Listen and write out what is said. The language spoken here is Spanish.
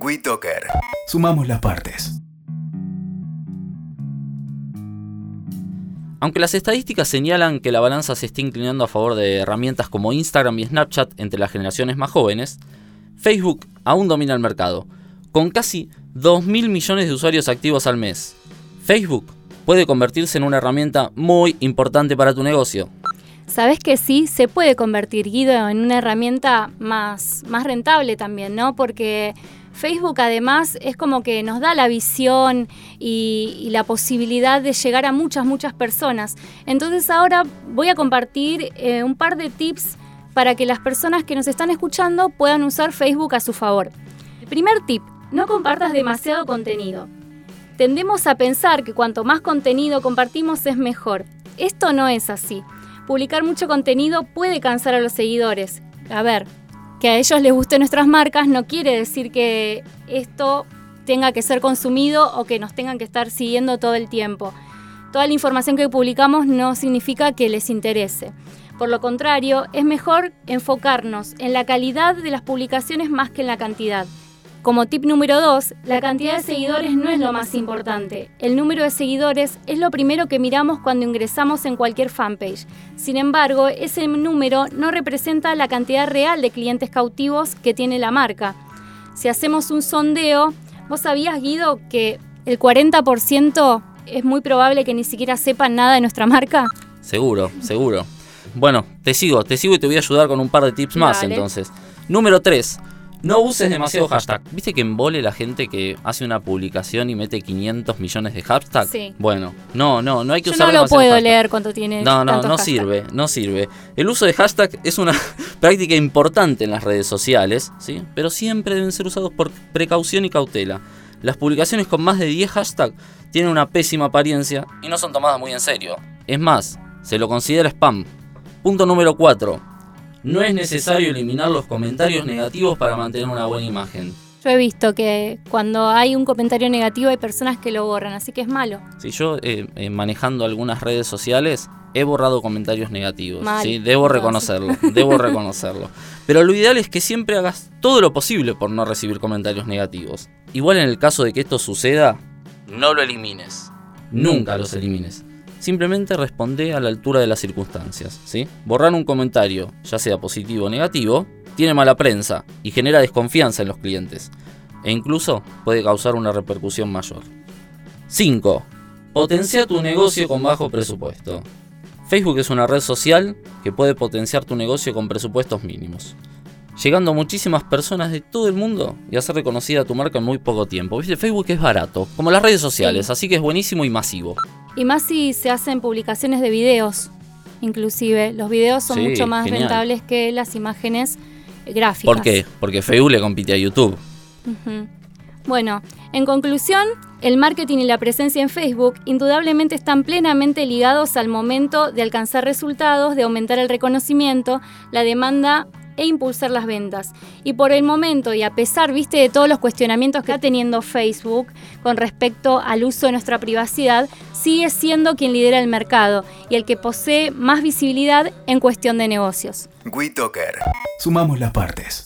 WeToker. Sumamos las partes. Aunque las estadísticas señalan que la balanza se está inclinando a favor de herramientas como Instagram y Snapchat entre las generaciones más jóvenes, Facebook aún domina el mercado, con casi 2.000 millones de usuarios activos al mes. Facebook puede convertirse en una herramienta muy importante para tu negocio. Sabes que sí, se puede convertir Guido en una herramienta más, más rentable también, ¿no? Porque Facebook además es como que nos da la visión y, la posibilidad de llegar a muchas, muchas personas. Entonces ahora voy a compartir eh, un par de tips para que las personas que nos están escuchando puedan usar Facebook a su favor. Primer tip, no compartas demasiado contenido. Tendemos a pensar que cuanto más contenido compartimos es mejor. Esto no es así. Publicar mucho contenido puede cansar a los seguidores. A ver, que a ellos les gusten nuestras marcas no quiere decir que esto tenga que ser consumido o que nos tengan que estar siguiendo todo el tiempo. Toda la información que publicamos no significa que les interese. Por lo contrario, es mejor enfocarnos en la calidad de las publicaciones más que en la cantidad. Como tip número 2, la cantidad de seguidores no es lo más importante. El número de seguidores es lo primero que miramos cuando ingresamos en cualquier fanpage. Sin embargo, ese número no representa la cantidad real de clientes cautivos que tiene la marca. Si hacemos un sondeo, ¿vos sabías, Guido, que el 40% es muy probable que ni siquiera sepan nada de nuestra marca? Seguro, seguro. Bueno, te sigo, te sigo y te voy a ayudar con un par de tips más entonces. Número 3. No uses demasiado hashtag. ¿Viste que embole la gente que hace una publicación y mete 500 millones de hashtags? Sí. Bueno, no, no, no hay que Yo usar no lo puedo leer cuánto tiene. No, no, no sirve, no sirve. El uso de hashtag es una práctica importante en las redes sociales, ¿sí? Pero siempre deben ser usados por precaución y cautela. Las publicaciones con más de 10 hashtags tienen una pésima apariencia y no son tomadas muy en serio. Es más, se lo considera spam. Punto número 4 no es necesario eliminar los comentarios negativos para mantener una buena imagen. Yo he visto que cuando hay un comentario negativo hay personas que lo borran, así que es malo. Si yo eh, eh, manejando algunas redes sociales he borrado comentarios negativos, ¿sí? debo reconocerlo, debo reconocerlo. Pero lo ideal es que siempre hagas todo lo posible por no recibir comentarios negativos. Igual en el caso de que esto suceda, no lo elimines. Nunca los elimines. Simplemente responde a la altura de las circunstancias. ¿sí? Borrar un comentario, ya sea positivo o negativo, tiene mala prensa y genera desconfianza en los clientes. E incluso puede causar una repercusión mayor. 5. Potencia tu negocio con bajo presupuesto. Facebook es una red social que puede potenciar tu negocio con presupuestos mínimos llegando a muchísimas personas de todo el mundo y hacer reconocida tu marca en muy poco tiempo. ¿Viste? Facebook es barato, como las redes sociales, así que es buenísimo y masivo. Y más si se hacen publicaciones de videos, inclusive. Los videos son mucho más rentables que las imágenes gráficas. ¿Por qué? Porque Facebook le compite a YouTube. Bueno, en conclusión, el marketing y la presencia en Facebook indudablemente están plenamente ligados al momento de alcanzar resultados, de aumentar el reconocimiento, la demanda e impulsar las ventas. Y por el momento, y a pesar, viste, de todos los cuestionamientos que está teniendo Facebook con respecto al uso de nuestra privacidad, sigue siendo quien lidera el mercado y el que posee más visibilidad en cuestión de negocios. WeToker. Sumamos las partes.